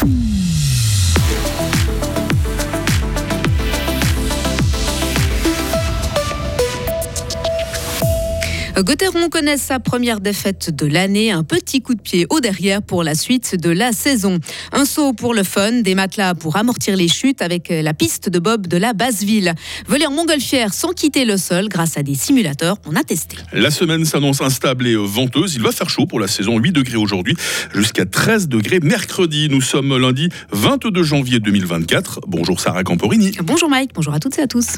Mm. Gauthieron connaît sa première défaite de l'année, un petit coup de pied au derrière pour la suite de la saison. Un saut pour le fun, des matelas pour amortir les chutes avec la piste de bob de la Basse-Ville. Voler en montgolfière sans quitter le sol grâce à des simulateurs, on a testé. La semaine s'annonce instable et venteuse. Il va faire chaud pour la saison, 8 degrés aujourd'hui jusqu'à 13 degrés mercredi. Nous sommes lundi 22 janvier 2024. Bonjour Sarah Camporini. Bonjour Mike, bonjour à toutes et à tous.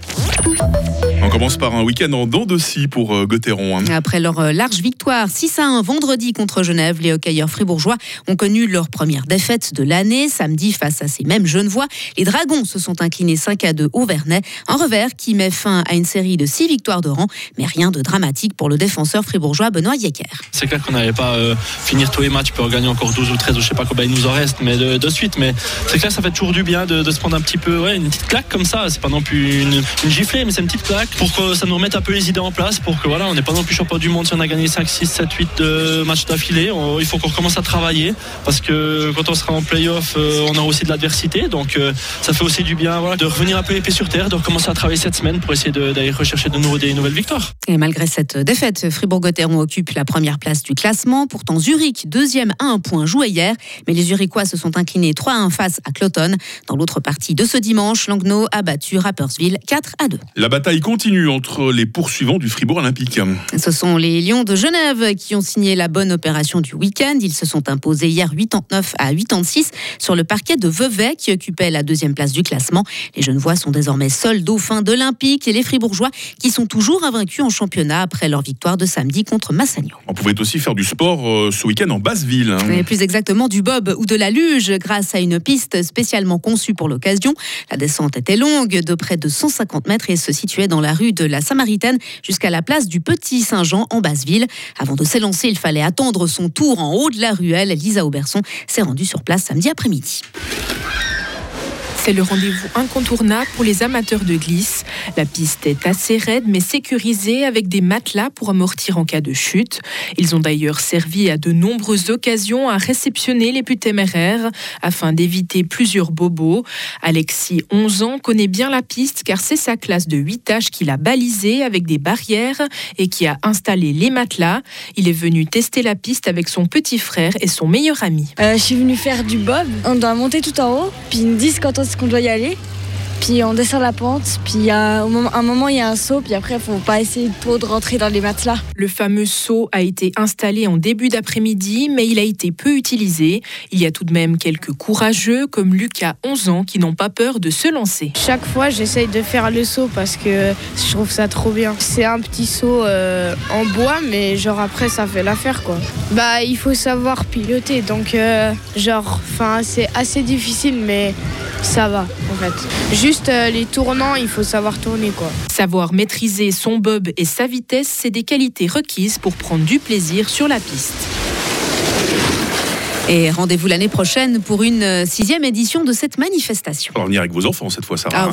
On commence par un week-end en dents de scie pour euh, Gauthieron. hein. Après leur euh, large victoire 6 à 1 vendredi contre Genève, les hockeyeurs fribourgeois ont connu leur première défaite de l'année. Samedi, face à ces mêmes Genevois, les Dragons se sont inclinés 5 à 2 au Vernet. Un revers qui met fin à une série de 6 victoires de rang, mais rien de dramatique pour le défenseur fribourgeois Benoît Yecker. C'est clair qu'on n'allait pas euh, finir tous les matchs pour gagner encore 12 ou 13 ou je sais pas combien il nous en reste mais de, de suite mais c'est clair ça fait toujours du bien de, de se prendre un petit peu ouais, une petite claque comme ça c'est pas non plus une, une giflée mais c'est une petite claque pour que ça nous remette un peu les idées en place pour que voilà on n'est pas non plus champion du monde si on a gagné 5, 6, 7, 8 euh, matchs d'affilée il faut qu'on recommence à travailler parce que quand on sera en playoff euh, on aura aussi de l'adversité donc euh, ça fait aussi du bien voilà, de revenir un peu épais sur terre de recommencer à travailler cette semaine pour essayer de- d'aller rechercher de nouveau des nouvelles victoires Et malgré cette défaite, Fribourg-Gotteron occupe la première place du classement. Pourtant, Zurich, deuxième à un point, jouait hier. Mais les Zurichois se sont inclinés 3 à 1 face à Cloton. Dans l'autre partie de ce dimanche, Langnau a battu Rapperswil 4 à 2. La bataille continue entre les poursuivants du Fribourg Olympique. Ce sont les Lions de Genève qui ont signé la bonne opération du week-end. Ils se sont imposés hier 89 à 86 sur le parquet de Vevey qui occupait la deuxième place du classement. Les Genevois sont désormais seuls dauphins de l'Olympique et les Fribourgeois qui sont toujours invaincus en championnat après leur victoire de samedi contre Massagno. On pouvait aussi faire du sport euh, ce week-end en Basse-Ville. hein. Plus exactement du bob ou de la luge grâce à une piste spécialement conçue pour l'occasion. La descente était longue de près de 150 mètres et se situait dans la rue de la Samaritaine jusqu'à la place du Petit Saint-Jean en Basse-Ville. Avant de s'élancer, il fallait attendre son tour en haut de la ruelle. Lisa Auberson s'est rendue sur place samedi après-midi. C'est le rendez-vous incontournable pour les amateurs de glisse. La piste est assez raide mais sécurisée avec des matelas pour amortir en cas de chute. Ils ont d'ailleurs servi à de nombreuses occasions à réceptionner les plus téméraires afin d'éviter plusieurs bobos. Alexis, 11 ans, connaît bien la piste car c'est sa classe de 8 âges qu'il a balisée avec des barrières et qui a installé les matelas. Il est venu tester la piste avec son petit frère et son meilleur ami. Euh, je suis venue faire du bob. On doit monter tout en haut, puis ils me quand est-ce qu'on doit y aller. Puis on descend la pente, puis il y a, au moment, un moment il y a un saut, puis après il faut pas essayer trop de rentrer dans les matelas. Le fameux seau a été installé en début d'après-midi, mais il a été peu utilisé. Il y a tout de même quelques courageux, comme Lucas, 11 ans, qui n'ont pas peur de se lancer. Chaque fois, j'essaye de faire le saut parce que je trouve ça trop bien. C'est un petit saut euh, en bois, mais genre après, ça fait l'affaire quoi. Bah, il faut savoir piloter, donc euh, genre, enfin, c'est assez difficile, mais ça va en fait. Juste euh, les tournants, il faut savoir tourner quoi. Savoir maîtriser son bob et sa vitesse, c'est des qualités requises pour prendre du plaisir sur la piste. Et rendez-vous l'année prochaine pour une euh, sixième édition de cette manifestation. On va venir avec vos enfants cette fois, Sarah.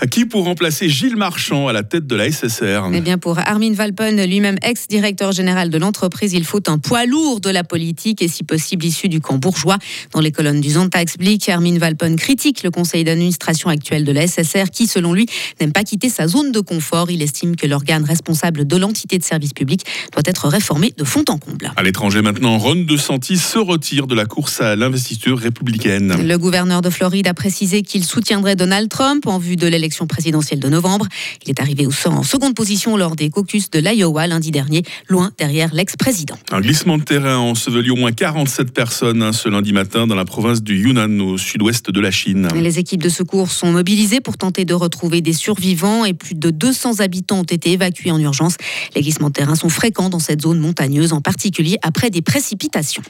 Ah Qui pour remplacer Gilles Marchand à la tête de la SSR Eh bien, pour Armin Valpen, lui-même ex-directeur général de l'entreprise, il faut un poids lourd de la politique et si possible issu du camp bourgeois. Dans les colonnes du Zonta explique, Armin Valpen critique le conseil d'administration actuel de la SSR qui, selon lui, n'aime pas quitter sa zone de confort. Il estime que l'organe responsable de l'entité de service public doit être réformé de fond en comble. À l'étranger maintenant, Ron DeSantis se retire de la course à l'investiture républicaine. Le gouverneur de Floride a précisé qu'il soutiendrait Donald Trump en vue de l'élection présidentielle de novembre. Il est arrivé au en seconde position lors des caucus de l'Iowa lundi dernier, loin derrière l'ex-président. Un glissement de terrain a enseveli au moins 47 personnes hein, ce lundi matin dans la province du Yunnan, au sud-ouest de la Chine. Les équipes de secours sont mobilisées pour tenter de retrouver des survivants et plus de 200 habitants ont été évacués en urgence. Les glissements de terrain sont fréquents dans cette zone montagneuse, en particulier après des précipitations.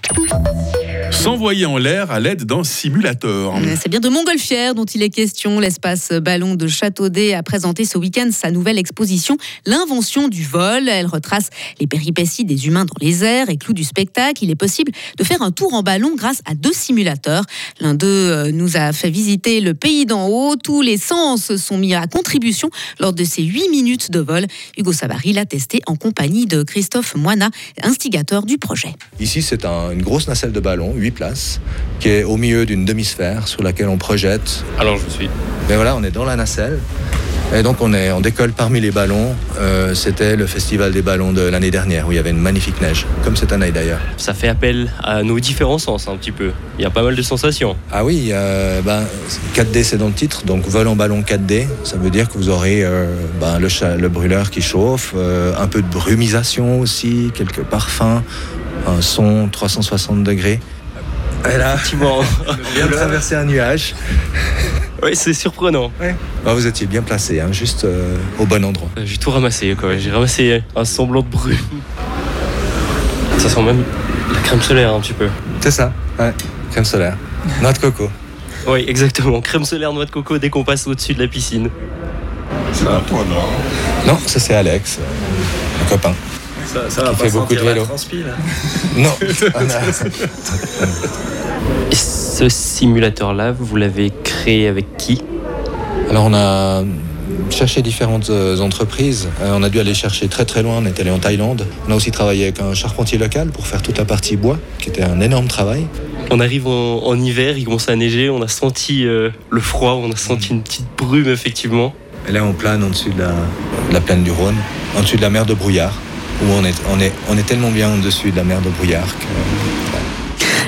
S'envoyer en l'air à l'aide d'un simulateur. C'est bien de Montgolfière dont il est question. L'espace ballon de Châteaudet a présenté ce week-end sa nouvelle exposition, L'invention du vol. Elle retrace les péripéties des humains dans les airs et clou du spectacle. Il est possible de faire un tour en ballon grâce à deux simulateurs. L'un d'eux euh, nous a fait visiter le pays d'en haut. Tous les sens sont mis à contribution lors de ces huit minutes de vol. Hugo Savary l'a testé en compagnie de Christophe Moina, instigateur du projet. Ici, c'est un- une grosse nacelle de ballon, 8 places, qui est au milieu d'une demi-sphère sur laquelle on projette. Alors je suis. Mais voilà, on est dans la nacelle. Et donc on, est, on décolle parmi les ballons. Euh, C'était le festival des ballons de l'année dernière où il y avait une magnifique neige, comme cette année d'ailleurs. Ça fait appel à nos différents sens un petit peu. Il y a pas mal de sensations. Ah oui, euh, ben, 4D c'est dans le titre, donc vol en ballon 4D. Ça veut dire que vous aurez euh, ben, le, le brûleur qui chauffe, un peu de brumisation aussi, quelques parfums, un son 360 degrés. Et là, Effectivement. de traverser un nuage. oui, c'est surprenant. Ah, vous étiez bien placé, hein, juste euh, au bon endroit. Euh, J'ai tout ramassé, quoi. J'ai ramassé un semblant de brume. Ça sent même la crème solaire un petit peu. C'est ça, ouais. crème solaire. Noix de coco. Oui, exactement. Crème solaire, noix de coco dès qu'on passe au-dessus de la piscine. Non, ça c'est Alex, un copain. Ça, ça va Qui pas fait beaucoup de vélo. transpi, Non, on a- Et ce simulateur-là, vous l'avez créé avec qui? Alors on a cherché différentes euh, entreprises. Euh, on a dû aller chercher très très loin. On est allé en Thaïlande. On a aussi travaillé avec un charpentier local pour faire toute la partie bois, qui était un énorme travail. On arrive en, en hiver, il commence à neiger, on a senti euh, le froid, on a senti une petite brume effectivement. Et là on plane au-dessus de la, de la plaine du Rhône, au-dessus de la mer de Brouillard, où on est, on est, on est tellement bien au-dessus de la mer de Brouillard que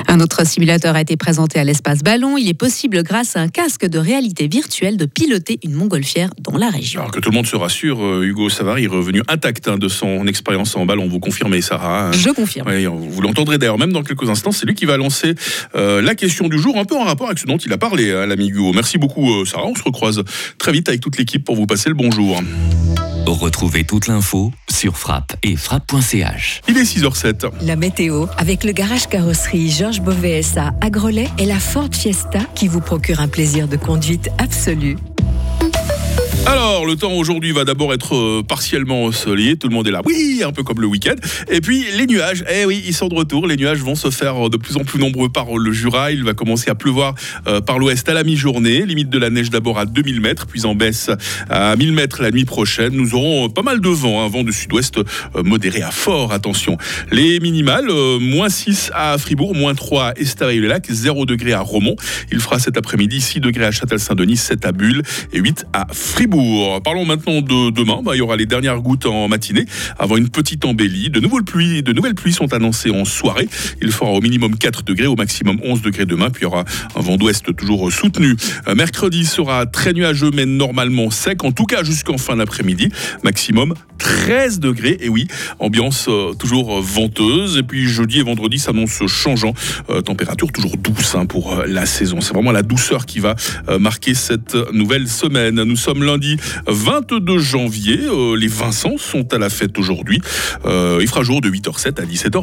Un autre simulateur a été présenté à l'espace Ballon. Il est possible, grâce à un casque de réalité virtuelle, de piloter une montgolfière dans la région. Alors que tout le monde se rassure, euh, Hugo Savary est revenu intact hein, de son expérience en ballon. Vous confirmez, Sarah hein Je confirme. Oui, vous l'entendrez d'ailleurs même dans quelques instants. C'est lui qui va lancer euh, la question du jour, un peu en rapport avec ce dont il a parlé, à l'ami Hugo. Merci beaucoup, euh, Sarah. On se recroise très vite avec toute l'équipe pour vous passer le bonjour. Retrouvez toute l'info sur frappe et frappe.ch. Il est 6h07. La météo, avec le garage carrosserie Georges Beauvais SA à Grelais et la Ford Fiesta qui vous procure un plaisir de conduite absolu. Alors, le temps aujourd'hui va d'abord être euh, partiellement ensoleillé. Tout le monde est là. Oui, un peu comme le week-end. Et puis, les nuages. Eh oui, ils sont de retour. Les nuages vont se faire de plus en plus nombreux par le Jura. Il va commencer à pleuvoir euh, par l'ouest à la mi-journée. Limite de la neige d'abord à 2000 mètres, puis en baisse à 1000 mètres la nuit prochaine. Nous aurons euh, pas mal de vent, un vent de sud-ouest modéré à fort. Attention. Les minimales, moins 6 à Fribourg, moins 3 à Estavayer-le-Lac, 0 degré à Romont. Il fera cet après-midi 6 degrés à Châtel-Saint-Denis, 7 à Bulle et 8 à Fribourg. Parlons maintenant de demain. Bah, il y aura les dernières gouttes en matinée avant une petite embellie. De nouvelles pluies, sont annoncées en soirée. Il fera au minimum 4 degrés, au maximum 11 degrés demain. Puis il y aura un vent d'ouest toujours soutenu. Euh, Mercredi sera très nuageux, mais normalement sec. En tout cas jusqu'en fin d'après-midi. Maximum 13 degrés. Et oui, ambiance euh, toujours venteuse. Et puis jeudi et vendredi s'annonce changeant. Euh, température toujours douce hein, pour la saison. C'est vraiment la douceur qui va marquer cette nouvelle semaine. Nous sommes lundi 22 janvier. Euh, les Vincents sont à la fête aujourd'hui. Euh, il fera jour de 8h07 à 17h.